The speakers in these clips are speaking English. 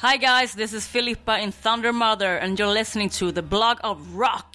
Hi guys, this is Filippa in Thundermother, and you're listening to the blog of rock.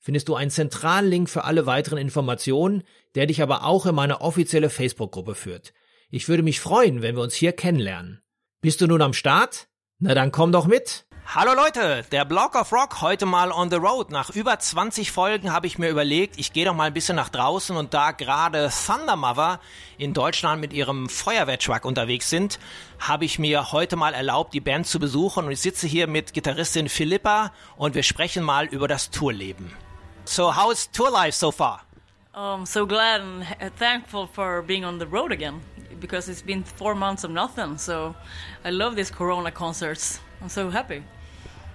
findest du einen zentralen Link für alle weiteren Informationen, der dich aber auch in meine offizielle Facebook-Gruppe führt. Ich würde mich freuen, wenn wir uns hier kennenlernen. Bist du nun am Start? Na dann komm doch mit! Hallo Leute, der Block of Rock heute mal on the road. Nach über 20 Folgen habe ich mir überlegt, ich gehe doch mal ein bisschen nach draußen und da gerade Thunder Mother in Deutschland mit ihrem Feuerwehrtruck unterwegs sind, habe ich mir heute mal erlaubt, die Band zu besuchen und ich sitze hier mit Gitarristin Philippa und wir sprechen mal über das Tourleben. So how's tour life so far? I'm so glad and thankful for being on the road again because it's been four months of nothing. So I love these Corona concerts. I'm so happy.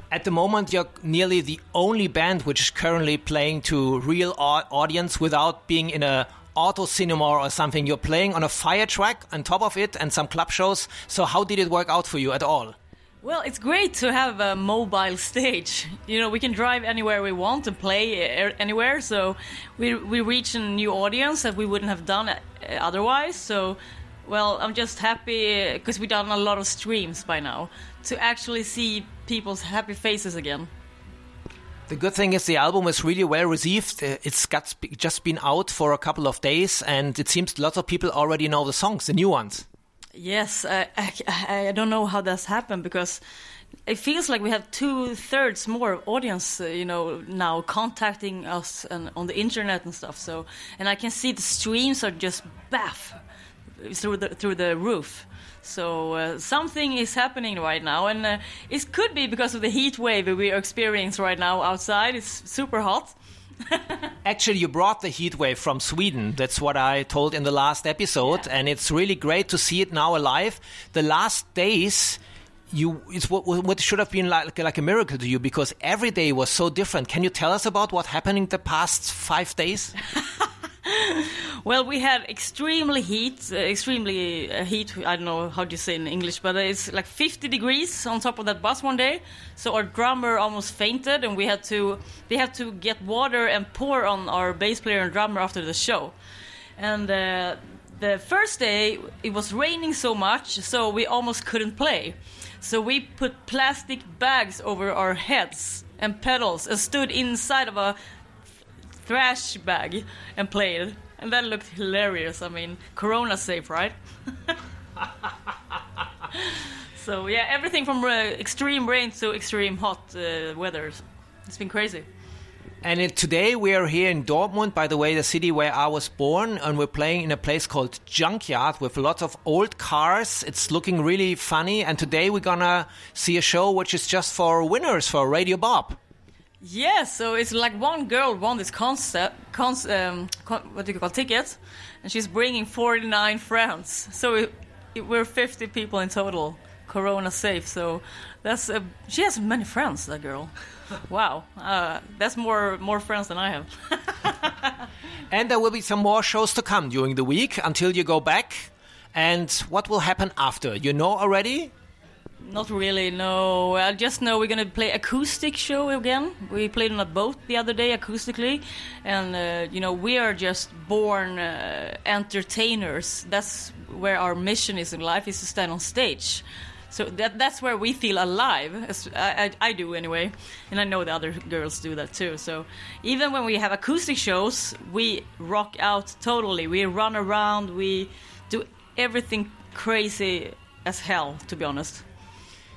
At the moment, you're nearly the only band which is currently playing to real audience without being in a auto cinema or something. You're playing on a fire track on top of it and some club shows. So how did it work out for you at all? Well, it's great to have a mobile stage. You know, we can drive anywhere we want and play anywhere. So we we reach a new audience that we wouldn't have done uh, otherwise. So, well, I'm just happy because we've done a lot of streams by now to actually see people's happy faces again. The good thing is the album is really well received. Uh, it's got just been out for a couple of days, and it seems lots of people already know the songs, the new ones. Yes, I, I, I don't know how that's happened because it feels like we have two thirds more audience, uh, you know, now contacting us and on the internet and stuff. So, and I can see the streams are just baff through the through the roof. So uh, something is happening right now, and uh, it could be because of the heat wave that we are experiencing right now outside. It's super hot. Actually, you brought the heat wave from Sweden. That's what I told in the last episode, Yeah. and it's really great to see it now alive. The last days, you it's what, what should have been like like a miracle to you because every day was so different. Can you tell us about what happened in the past five days? Well, we had extremely heat, uh, extremely uh, heat. I don't know how do you say in English, but it's like 50 degrees on top of that bus one day. So our drummer almost fainted, and we had to they had to get water and pour on our bass player and drummer after the show. And uh, the first day it was raining so much, so we almost couldn't play. So we put plastic bags over our heads and pedals and stood inside of a thrash bag and played. And that looked hilarious. I mean, Corona safe, right? so yeah, everything from uh, extreme rain to extreme hot uh, weather. It's been crazy. And it, today we are here in Dortmund, by the way, the city where I was born, and we're playing in a place called Junkyard with lots of old cars. It's looking really funny, and today we're gonna see a show which is just for winners for Radio Bob. Yeah, so it's like one girl won this concept, cons, um, con, what do you call ticket, and she's bringing 49 friends. So it, it, we're 50 people in total, Corona safe. So that's a, she has many friends, that girl. wow, uh, that's more more friends than I have. And there will be some more shows to come during the week until you go back. And what will happen after? You know already? Not really, no. I just know we're gonna play acoustic show again. We played on a boat the other day acoustically, and uh, you know we are just born uh, entertainers. That's where our mission is in life: is to stand on stage. So that that's where we feel alive. I, I, I do anyway, and I know the other girls do that too. So even when we have acoustic shows, we rock out totally. We run around. We do everything crazy as hell, to be honest.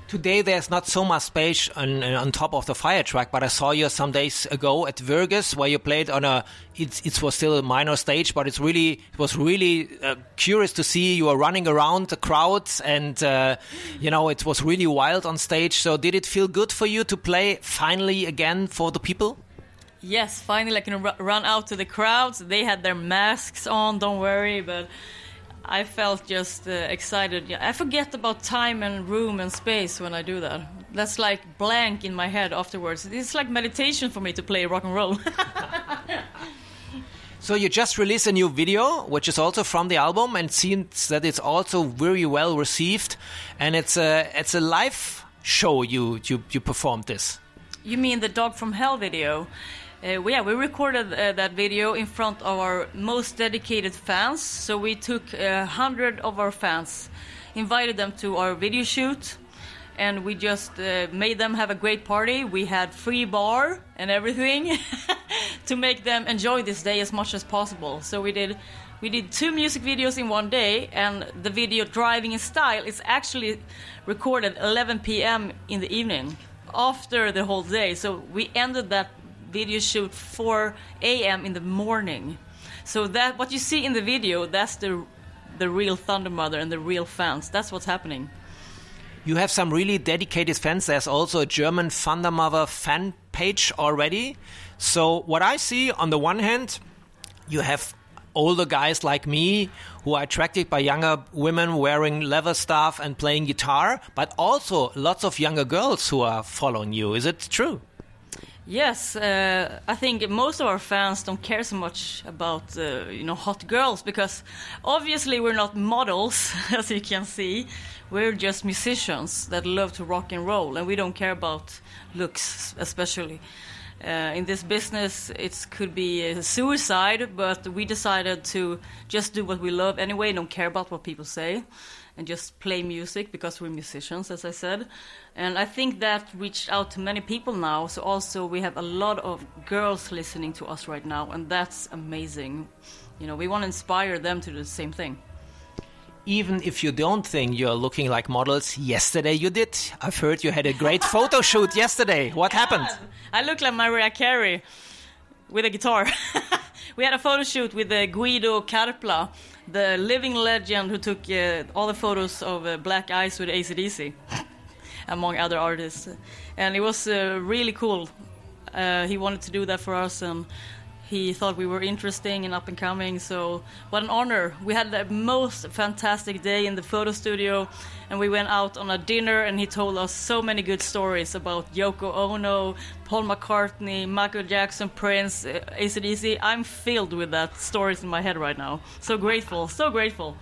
Today there's not so much space on, on top of the fire truck, but I saw you some days ago at Virgus where you played on a. It, it was still a minor stage, but it's really it was really uh, curious to see you were running around the crowds, and uh, you know it was really wild on stage. So did it feel good for you to play finally again for the people? Yes, finally I can run out to the crowds. They had their masks on, don't worry, but I felt just uh, excited. I forget about time and room and space when I do that. That's like blank in my head afterwards. It's like meditation for me to play rock and roll. so you just released a new video, which is also from the album, and seems that it's also very well received. And it's a it's a live show. You you you performed this. You mean the Dog from Hell video? Uh, yeah, we recorded uh, that video in front of our most dedicated fans. So we took a hundred of our fans, invited them to our video shoot, and we just uh, made them have a great party. We had free bar and everything to make them enjoy this day as much as possible. So we did we did two music videos in one day, and the video "Driving in Style" is actually recorded 11 p.m. in the evening after the whole day. So we ended that video shoot 4 a.m. in the morning. So that what you see in the video, that's the the real Thundermother and the real fans. That's what's happening. You have some really dedicated fans. There's also a German Thundermother fan page already. So what I see on the one hand, you have older guys like me who are attracted by younger women wearing leather stuff and playing guitar, but also lots of younger girls who are following you. Is it true? Yes, uh, I think most of our fans don't care so much about uh, you know hot girls because obviously we're not models, as you can see. We're just musicians that love to rock and roll, and we don't care about looks, especially. Uh, in this business, it could be a suicide, but we decided to just do what we love anyway, don't care about what people say and just play music because we're musicians, as I said. And I think that reached out to many people now. So also we have a lot of girls listening to us right now, and that's amazing. You know, we want to inspire them to do the same thing. Even if you don't think you're looking like models, yesterday you did. I've heard you had a great photo shoot yesterday. What happened? I look like Mariah Carey with a guitar. we had a photo shoot with uh, Guido Carpla, the living legend who took uh, all the photos of uh, Black Ice with AC/DC, among other artists. And it was uh, really cool. Uh, he wanted to do that for us, and he thought we were interesting and up and coming. So, what an honor! We had the most fantastic day in the photo studio, and we went out on a dinner. And he told us so many good stories about Yoko Ono, Paul McCartney, Michael Jackson, Prince, uh, AC/DC. I'm filled with that stories in my head right now. So grateful, so grateful.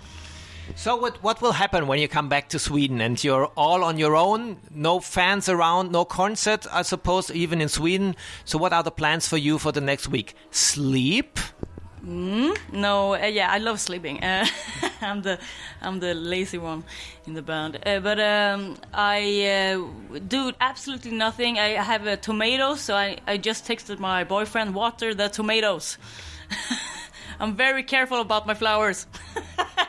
So what what will happen when you come back to Sweden and you're all on your own, no fans around, no concert, I suppose, even in Sweden. So what are the plans for you for the next week? Sleep? Mm, no, uh, yeah, I love sleeping. Uh, I'm the I'm the lazy one in the band. Uh, but um, I uh, do absolutely nothing. I have a tomato, so I, I just texted my boyfriend, water the tomatoes. I'm very careful about my flowers.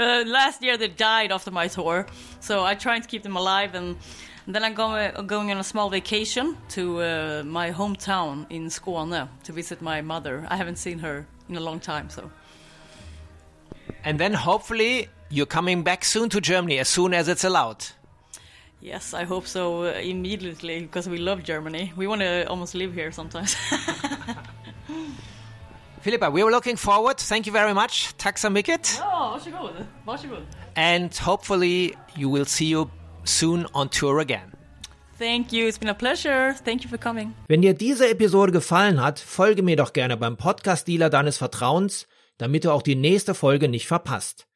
uh, last year they died after my tour, so I try to keep them alive. And, and then I'm going, going on a small vacation to uh, my hometown in Skåne to visit my mother. I haven't seen her in a long time, so. And then hopefully you're coming back soon to Germany as soon as it's allowed. Yes, I hope so uh, immediately because we love Germany. We want to almost live here sometimes. Filippa, we were looking forward. Thank you very much. Tack så mycket. Ja, varsågod. Varsågod. And hopefully you will see you soon on tour again. Thank you. It's been a pleasure. Thank you for coming. Wenn dir diese Episode gefallen hat, folge mir doch gerne beim Podcast-Dealer deines Vertrauens, damit du auch die nächste Folge nicht verpasst.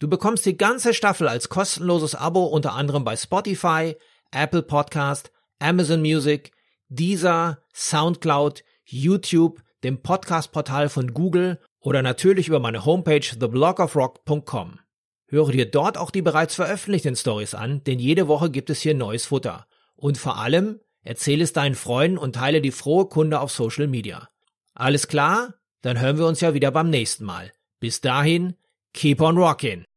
Du bekommst die ganze Staffel als kostenloses Abo unter anderem bei Spotify, Apple Podcast, Amazon Music, Deezer, Soundcloud, YouTube, dem Podcast-Portal von Google oder natürlich über meine Homepage theblogofrock.com. Höre dir dort auch die bereits veröffentlichten Stories an, denn jede Woche gibt es hier neues Futter. Und vor allem, erzähle es deinen Freunden und teile die frohe Kunde auf Social Media. Alles klar? Dann hören wir uns ja wieder beim nächsten Mal. Bis dahin, keep on rockin'!